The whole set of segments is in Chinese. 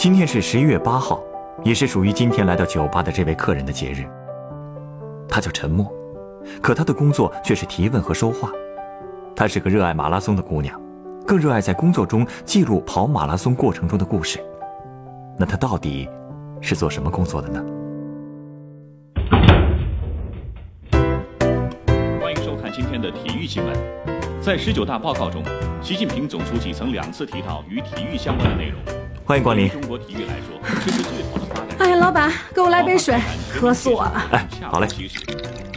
今天是十一月八号，也是属于今天来到酒吧的这位客人的节日。他叫陈默，可他的工作却是提问和说话。她是个热爱马拉松的姑娘，更热爱在工作中记录跑马拉松过程中的故事。那她到底是做什么工作的呢？欢迎收看今天的体育新闻。在十九大报告中，习近平总书记曾两次提到与体育相关的内容。欢迎光临。中国体育来说，这是最好的发展。哎呀，老板，给我来杯水，渴死我了。哎，好嘞。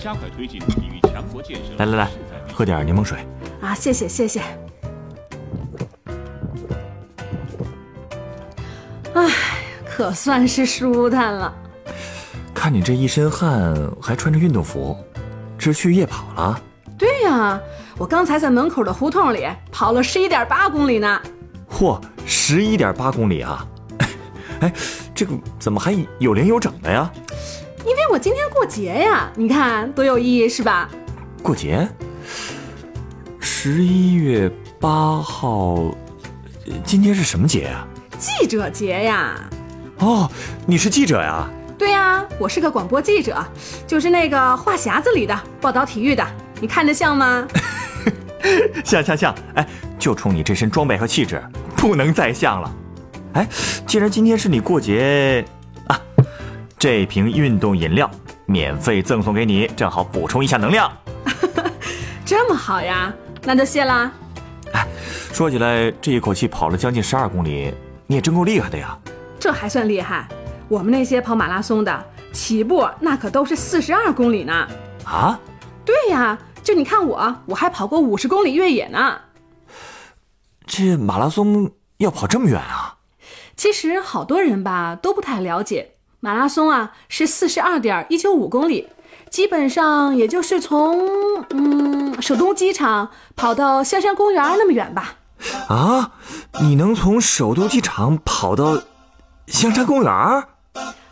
加快推进体育强国建设。来来来，喝点柠檬水。啊，谢谢谢谢。哎，可算是舒坦了。看你这一身汗，还穿着运动服，这是去夜跑了？对呀，我刚才在门口的胡同里跑了十一点八公里呢。嚯，十一点八公里啊！哎，这个怎么还有零有整的呀？因为我今天过节呀，你看多有意义是吧？过节？十一月八号，今天是什么节呀？记者节呀！哦，你是记者呀？对呀，我是个广播记者，就是那个话匣子里的报道体育的，你看着像吗？像像像！哎，就冲你这身装备和气质。不能再像了，哎，既然今天是你过节啊，这瓶运动饮料免费赠送给你，正好补充一下能量。这么好呀，那就谢啦。哎，说起来，这一口气跑了将近十二公里，你也真够厉害的呀。这还算厉害？我们那些跑马拉松的起步那可都是四十二公里呢。啊？对呀，就你看我，我还跑过五十公里越野呢。这马拉松要跑这么远啊？其实好多人吧都不太了解，马拉松啊是四十二点一九五公里，基本上也就是从嗯首都机场跑到香山公园那么远吧。啊，你能从首都机场跑到香山公园？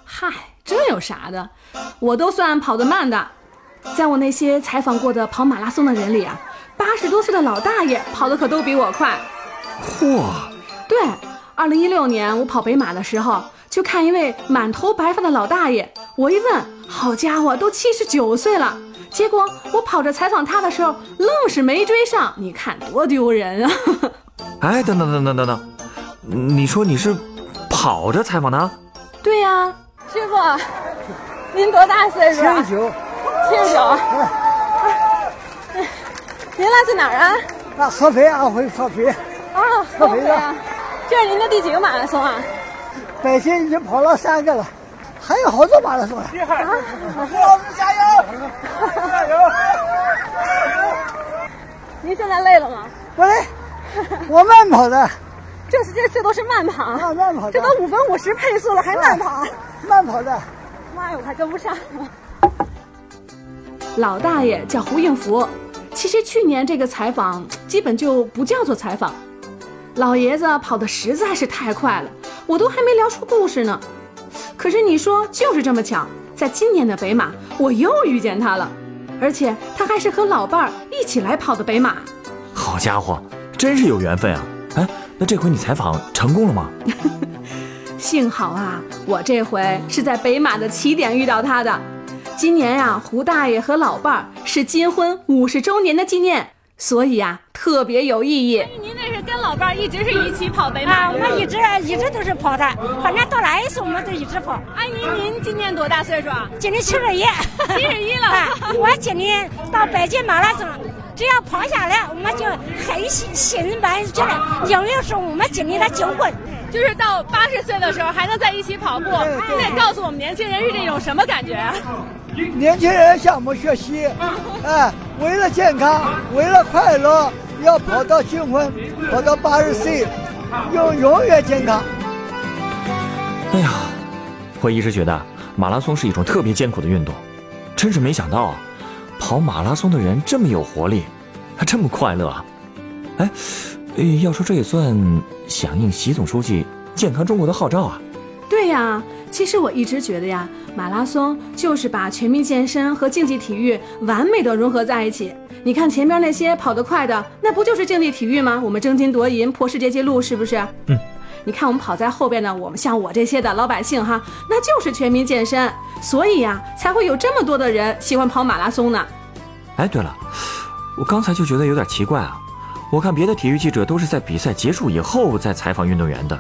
嗨，这有啥的？我都算跑得慢的，在我那些采访过的跑马拉松的人里啊，八十多岁的老大爷跑的可都比我快。嚯！对，二零一六年我跑北马的时候，就看一位满头白发的老大爷。我一问，好家伙，都七十九岁了。结果我跑着采访他的时候，愣是没追上。你看多丢人啊！哎，等等等等等等，你说你是跑着采访他？对呀，师傅，您多大岁数？七十九。七十九。您来自哪儿啊？啊，合肥，安徽合肥。啊，合肥啊！这是您的第几个马拉松啊？北京已经跑了三个了，还有好多马拉松呢。厉害！吴老师加油！加油！您现在累了吗？不累，我慢跑的。这是这这都是慢跑啊，慢跑。这都五分五十配速了，还慢跑？慢跑的。妈呀，我还跟不上了。老大爷叫胡应福，其实去年这个采访基本就不叫做采访。老爷子跑得实在是太快了，我都还没聊出故事呢。可是你说，就是这么巧，在今年的北马，我又遇见他了，而且他还是和老伴儿一起来跑的北马。好家伙，真是有缘分啊！哎，那这回你采访成功了吗？幸好啊，我这回是在北马的起点遇到他的。今年呀，胡大爷和老伴儿是金婚五十周年的纪念。所以啊，特别有意义。跟老伴儿一直是一起跑北马？我们一直一直都是跑的，反正到哪一次我们都一直跑。阿姨，您今年多大岁数啊？今年七十一。七十一了。我今年到北京马拉松，只要跑下来，我们就很心心满意足的，因为是我们今年的金婚。就是到八十岁的时候还能在一起跑步，您得告诉我们年轻人是这种什么感觉啊？年轻人向我们学习，哎，为了健康，为了快乐，要跑到结婚，跑到八十岁，要永远健康。哎呀，我一直觉得马拉松是一种特别艰苦的运动，真是没想到啊，跑马拉松的人这么有活力，还这么快乐啊！哎，要说这也算响应习总书记健康中国的号召啊。对呀，其实我一直觉得呀，马拉松就是把全民健身和竞技体育完美的融合在一起。你看前边那些跑得快的，那不就是竞技体育吗？我们争金夺银，破世界纪录，是不是？嗯。你看我们跑在后边的，我们像我这些的老百姓哈，那就是全民健身，所以呀，才会有这么多的人喜欢跑马拉松呢。哎，对了，我刚才就觉得有点奇怪啊，我看别的体育记者都是在比赛结束以后再采访运动员的，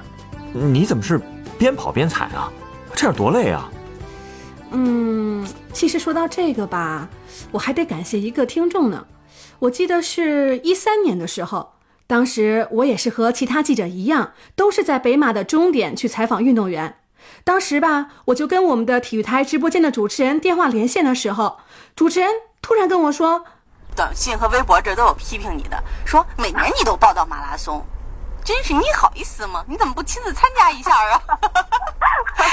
你怎么是边跑边采啊？这样多累啊！嗯，其实说到这个吧，我还得感谢一个听众呢，我记得是一三年的时候。当时我也是和其他记者一样，都是在北马的终点去采访运动员。当时吧，我就跟我们的体育台直播间的主持人电话连线的时候，主持人突然跟我说：“短信和微博这都有批评你的，说每年你都报道马拉松，真是你好意思吗？你怎么不亲自参加一下啊？”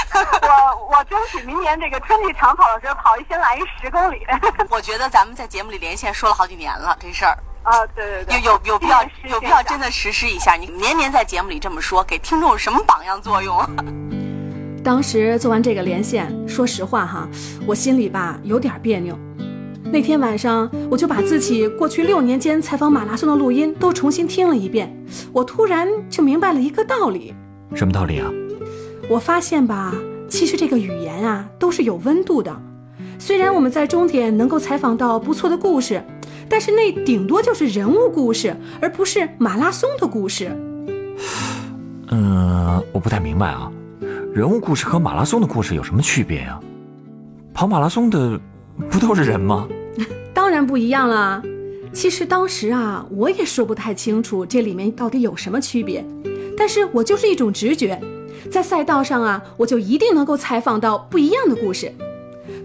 我我争取明年这个春季长跑的时候跑一先来一十公里。我觉得咱们在节目里连线说了好几年了，这事儿。啊，对对对，有有有必要有必要真的实施一下。你年年在节目里这么说，给听众什么榜样作用？当时做完这个连线，说实话哈，我心里吧有点别扭。那天晚上，我就把自己过去六年间采访马拉松的录音都重新听了一遍。我突然就明白了一个道理。什么道理啊？我发现吧，其实这个语言啊都是有温度的。虽然我们在终点能够采访到不错的故事。但是那顶多就是人物故事，而不是马拉松的故事。嗯，我不太明白啊，人物故事和马拉松的故事有什么区别呀？跑马拉松的不都是人吗？当然不一样了。其实当时啊，我也说不太清楚这里面到底有什么区别，但是我就是一种直觉，在赛道上啊，我就一定能够采访到不一样的故事。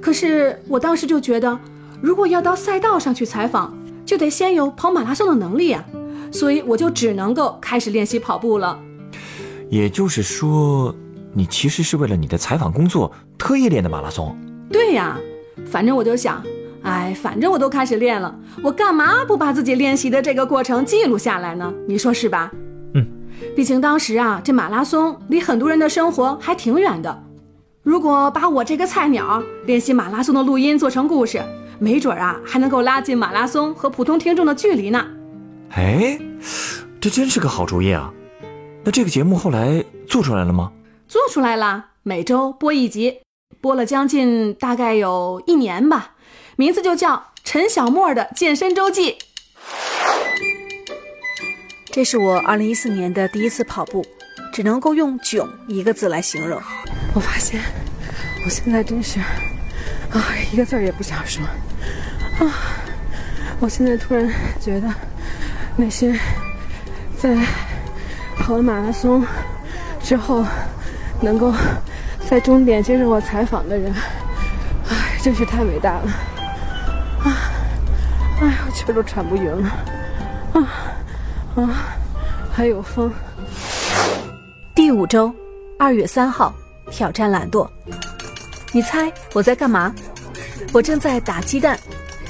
可是我当时就觉得。如果要到赛道上去采访，就得先有跑马拉松的能力啊，所以我就只能够开始练习跑步了。也就是说，你其实是为了你的采访工作特意练的马拉松？对呀，反正我就想，哎，反正我都开始练了，我干嘛不把自己练习的这个过程记录下来呢？你说是吧？嗯，毕竟当时啊，这马拉松离很多人的生活还挺远的。如果把我这个菜鸟练习马拉松的录音做成故事。没准啊，还能够拉近马拉松和普通听众的距离呢。哎，这真是个好主意啊！那这个节目后来做出来了吗？做出来了，每周播一集，播了将近大概有一年吧。名字就叫陈小莫的健身周记。这是我二零一四年的第一次跑步，只能够用“囧”一个字来形容。我发现，我现在真是。啊，一个字儿也不想说。啊，我现在突然觉得，那些在跑了马拉松之后，能够在终点接受我采访的人，哎，真是太伟大了。啊，哎，我气儿都喘不匀了。啊啊，还有风。第五周，二月三号，挑战懒惰。你猜我在干嘛？我正在打鸡蛋，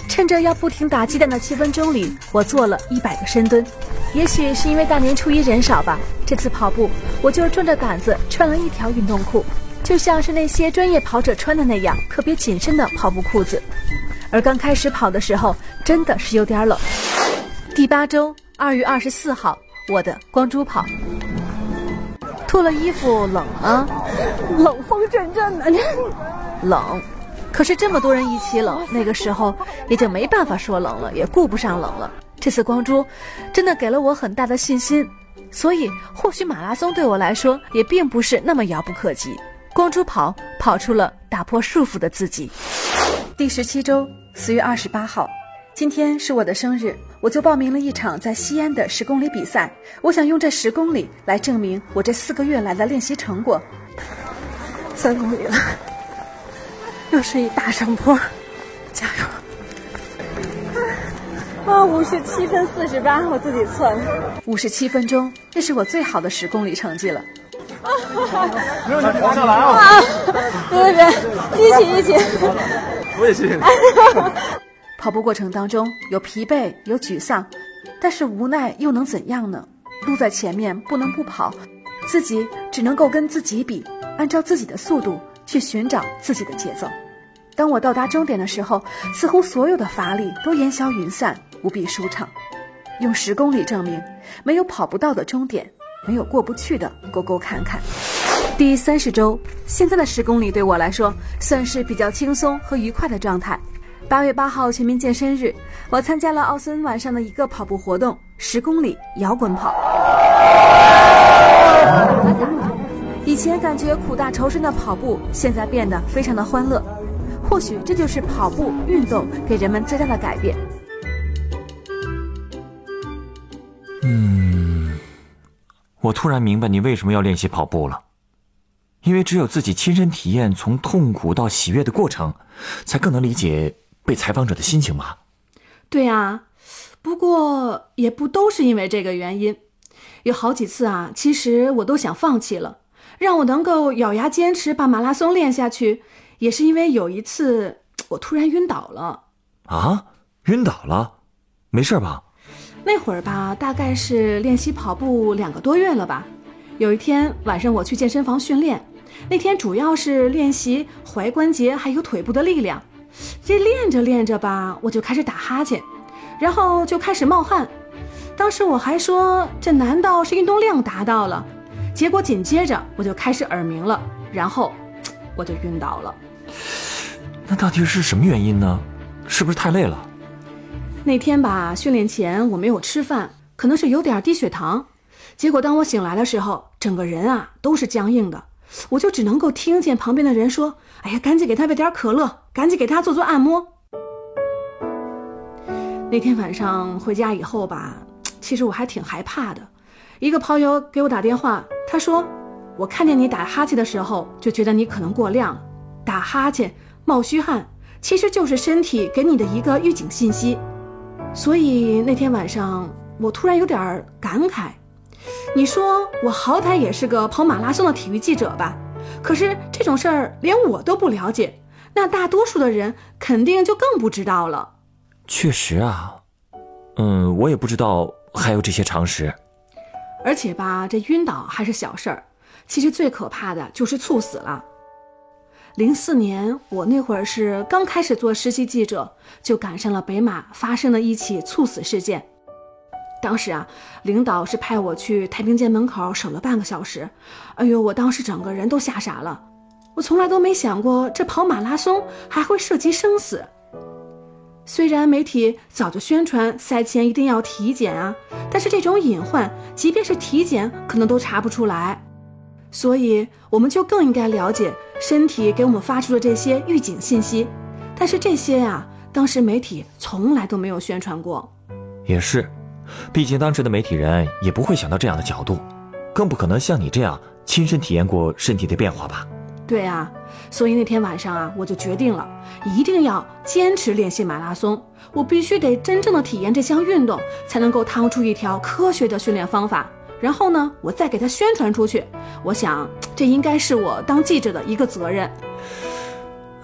趁着要不停打鸡蛋的七分钟里，我做了一百个深蹲。也许是因为大年初一人少吧，这次跑步我就壮着胆子穿了一条运动裤，就像是那些专业跑者穿的那样，特别紧身的跑步裤子。而刚开始跑的时候，真的是有点冷。第八周二月二十四号，我的光珠跑。脱了衣服冷啊？冷风阵阵的，冷。可是这么多人一起冷，那个时候也就没办法说冷了，也顾不上冷了。这次光珠真的给了我很大的信心，所以或许马拉松对我来说也并不是那么遥不可及。光珠跑跑出了打破束缚的自己。第十七周四月二十八号。今天是我的生日，我就报名了一场在西安的十公里比赛。我想用这十公里来证明我这四个月来的练习成果。三公里了，又是一大上坡，加油！啊，五十七分四十八，我自己测的，五十七分钟，这是我最好的十公里成绩了。没有你跑下来啊！对对对，一起一起。我也谢谢你。跑步过程当中有疲惫，有沮丧，但是无奈又能怎样呢？路在前面，不能不跑，自己只能够跟自己比，按照自己的速度去寻找自己的节奏。当我到达终点的时候，似乎所有的乏力都烟消云散，无比舒畅。用十公里证明，没有跑不到的终点，没有过不去的沟沟坎坎。第三十周，现在的十公里对我来说算是比较轻松和愉快的状态。八月八号全民健身日，我参加了奥森晚上的一个跑步活动，十公里摇滚跑。以前感觉苦大仇深的跑步，现在变得非常的欢乐。或许这就是跑步运动给人们最大的改变。嗯，我突然明白你为什么要练习跑步了，因为只有自己亲身体验从痛苦到喜悦的过程，才更能理解被采访者的心情吧。对啊，不过也不都是因为这个原因，有好几次啊，其实我都想放弃了，让我能够咬牙坚持把马拉松练下去。也是因为有一次我突然晕倒了啊，晕倒了，没事吧？那会儿吧，大概是练习跑步两个多月了吧。有一天晚上我去健身房训练，那天主要是练习踝关节还有腿部的力量。这练着练着吧，我就开始打哈欠，然后就开始冒汗。当时我还说这难道是运动量达到了？结果紧接着我就开始耳鸣了，然后我就晕倒了。那到底是什么原因呢？是不是太累了？那天吧，训练前我没有吃饭，可能是有点低血糖。结果当我醒来的时候，整个人啊都是僵硬的，我就只能够听见旁边的人说：“哎呀，赶紧给他喂点可乐，赶紧给他做做按摩。”那天晚上回家以后吧，其实我还挺害怕的。一个朋友给我打电话，他说：“我看见你打哈欠的时候，就觉得你可能过量。”打哈欠、冒虚汗，其实就是身体给你的一个预警信息。所以那天晚上，我突然有点感慨。你说我好歹也是个跑马拉松的体育记者吧？可是这种事儿连我都不了解，那大多数的人肯定就更不知道了。确实啊，嗯，我也不知道还有这些常识。而且吧，这晕倒还是小事儿，其实最可怕的就是猝死了。零四年，我那会儿是刚开始做实习记者，就赶上了北马发生的一起猝死事件。当时啊，领导是派我去太平间门口守了半个小时。哎呦，我当时整个人都吓傻了。我从来都没想过，这跑马拉松还会涉及生死。虽然媒体早就宣传赛前一定要体检啊，但是这种隐患，即便是体检，可能都查不出来。所以，我们就更应该了解身体给我们发出的这些预警信息。但是这些呀，当时媒体从来都没有宣传过。也是，毕竟当时的媒体人也不会想到这样的角度，更不可能像你这样亲身体验过身体的变化吧？对啊，所以那天晚上啊，我就决定了，一定要坚持练习马拉松。我必须得真正的体验这项运动，才能够趟出一条科学的训练方法。然后呢，我再给他宣传出去。我想，这应该是我当记者的一个责任。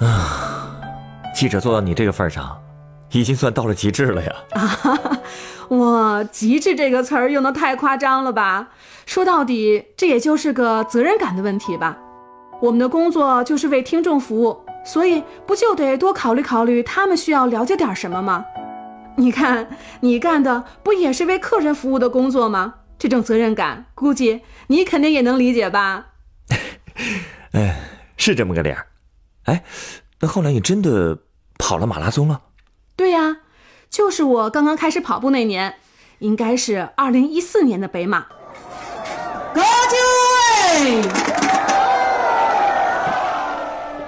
啊，记者做到你这个份上，已经算到了极致了呀！啊，哇，极致这个词儿用的太夸张了吧？说到底，这也就是个责任感的问题吧。我们的工作就是为听众服务，所以不就得多考虑考虑他们需要了解点什么吗？你看，你干的不也是为客人服务的工作吗？这种责任感，估计你肯定也能理解吧？哎，是这么个理儿。哎，那后来你真的跑了马拉松了？对呀，就是我刚刚开始跑步那年，应该是二零一四年的北马。高就位！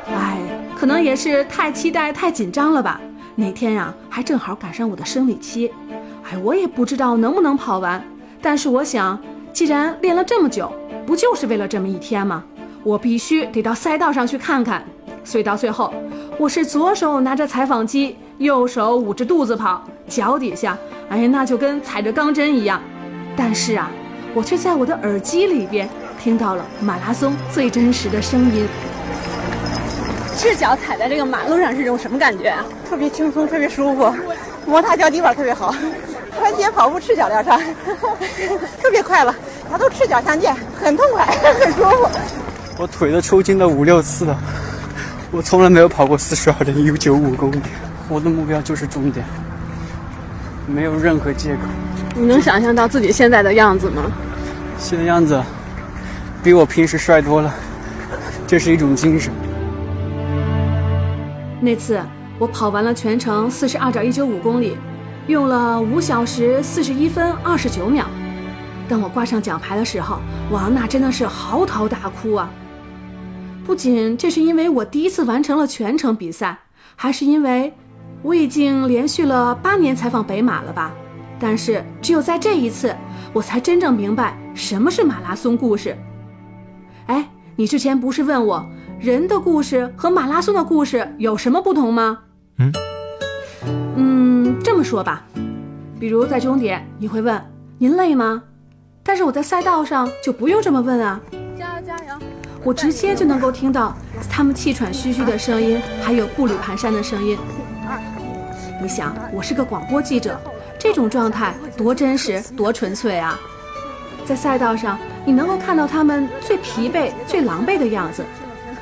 哎，可能也是太期待、太紧张了吧？那天呀，还正好赶上我的生理期。哎，我也不知道能不能跑完。但是我想，既然练了这么久，不就是为了这么一天吗？我必须得到赛道上去看看。所以到最后，我是左手拿着采访机，右手捂着肚子跑，脚底下，哎呀，那就跟踩着钢针一样。但是啊，我却在我的耳机里边听到了马拉松最真实的声音。赤脚踩在这个马路上是种什么感觉？特别轻松，特别舒服，摩擦脚底板特别好。穿鞋跑步赤脚疗伤，特别快乐。它都赤脚相见，很痛快，很舒服。我腿都抽筋了五六次了。我从来没有跑过四十二点一九五公里。我的目标就是终点，没有任何借口。你能想象到自己现在的样子吗？现在样子比我平时帅多了，这是一种精神。那次我跑完了全程四十二点一九五公里，用了五小时四十一分二十九秒。当我挂上奖牌的时候，王娜真的是嚎啕大哭啊！不仅这是因为我第一次完成了全程比赛，还是因为我已经连续了八年采访北马了吧？但是只有在这一次，我才真正明白什么是马拉松故事。哎，你之前不是问我人的故事和马拉松的故事有什么不同吗？嗯，嗯，这么说吧，比如在终点，你会问您累吗？但是我在赛道上就不用这么问啊！加油加油！我直接就能够听到他们气喘吁吁的声音，还有步履蹒跚的声音。你想，我是个广播记者，这种状态多真实、多纯粹啊！在赛道上，你能够看到他们最疲惫、最狼狈的样子，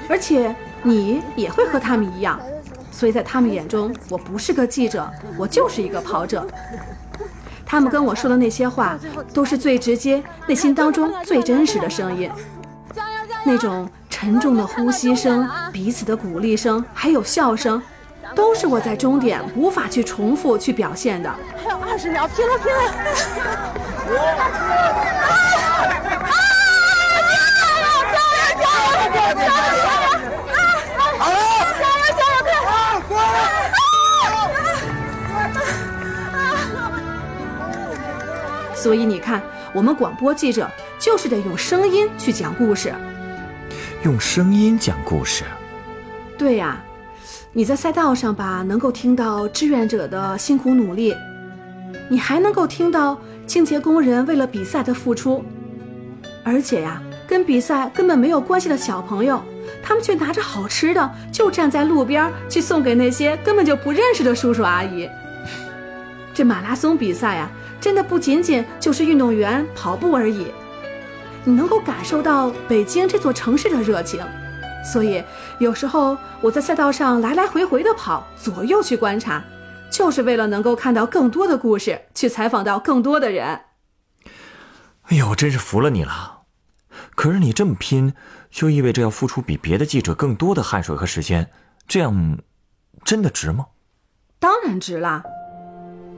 而且你也会和他们一样，所以在他们眼中，我不是个记者，我就是一个跑者。他们跟我说的那些话，都是最直接、内心当中最真实的声音。那种沉重的呼吸声、彼此的鼓励声，还有笑声，都是我在终点无法去重复、去表现的。还有二十秒，拼了拼了！所以你看，我们广播记者就是得用声音去讲故事。用声音讲故事。对呀，你在赛道上吧，能够听到志愿者的辛苦努力，你还能够听到清洁工人为了比赛的付出，而且呀，跟比赛根本没有关系的小朋友，他们却拿着好吃的，就站在路边去送给那些根本就不认识的叔叔阿姨。这马拉松比赛呀。真的不仅仅就是运动员跑步而已，你能够感受到北京这座城市的热情，所以有时候我在赛道上来来回回的跑，左右去观察，就是为了能够看到更多的故事，去采访到更多的人。哎呦，真是服了你了！可是你这么拼，就意味着要付出比别的记者更多的汗水和时间，这样真的值吗？当然值啦。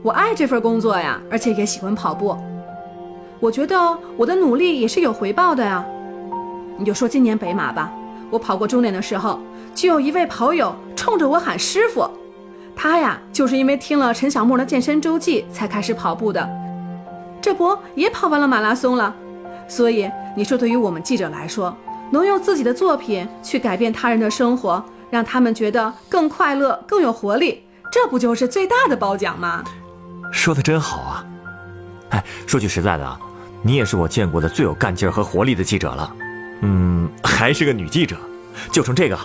我爱这份工作呀，而且也喜欢跑步。我觉得我的努力也是有回报的呀。你就说今年北马吧，我跑过终点的时候，就有一位跑友冲着我喊师傅。他呀，就是因为听了陈小莫的健身周记才开始跑步的，这不也跑完了马拉松了。所以你说，对于我们记者来说，能用自己的作品去改变他人的生活，让他们觉得更快乐、更有活力，这不就是最大的褒奖吗？说的真好啊！哎，说句实在的啊，你也是我见过的最有干劲儿和活力的记者了。嗯，还是个女记者，就冲这个，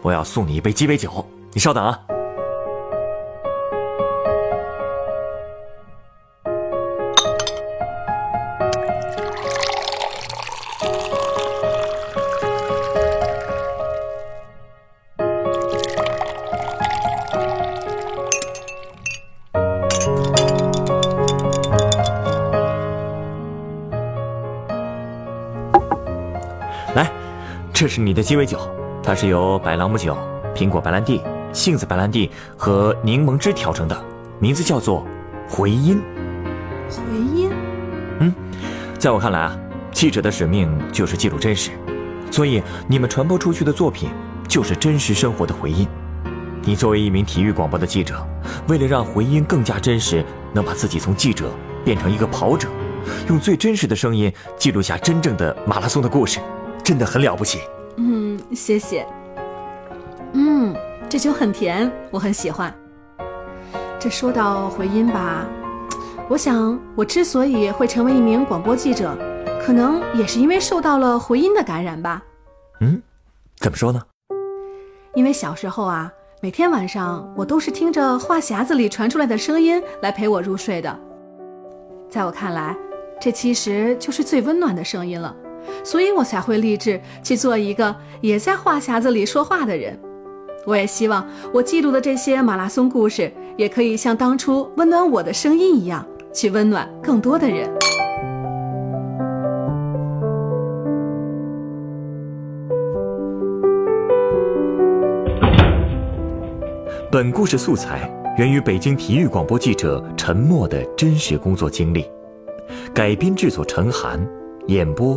我要送你一杯鸡尾酒。你稍等啊。这是你的鸡尾酒，它是由白朗姆酒、苹果白兰地、杏子白兰地和柠檬汁调成的，名字叫做“回音”。回音。嗯，在我看来啊，记者的使命就是记录真实，所以你们传播出去的作品就是真实生活的回音。你作为一名体育广播的记者，为了让回音更加真实，能把自己从记者变成一个跑者，用最真实的声音记录下真正的马拉松的故事，真的很了不起。嗯，谢谢。嗯，这酒很甜，我很喜欢。这说到回音吧，我想我之所以会成为一名广播记者，可能也是因为受到了回音的感染吧。嗯，怎么说呢？因为小时候啊，每天晚上我都是听着话匣子里传出来的声音来陪我入睡的。在我看来，这其实就是最温暖的声音了，所以我才会立志去做一个也在话匣子里说话的人。我也希望我记录的这些马拉松故事，也可以像当初温暖我的声音一样，去温暖更多的人。本故事素材源于北京体育广播记者陈默的真实工作经历，改编制作陈寒，演播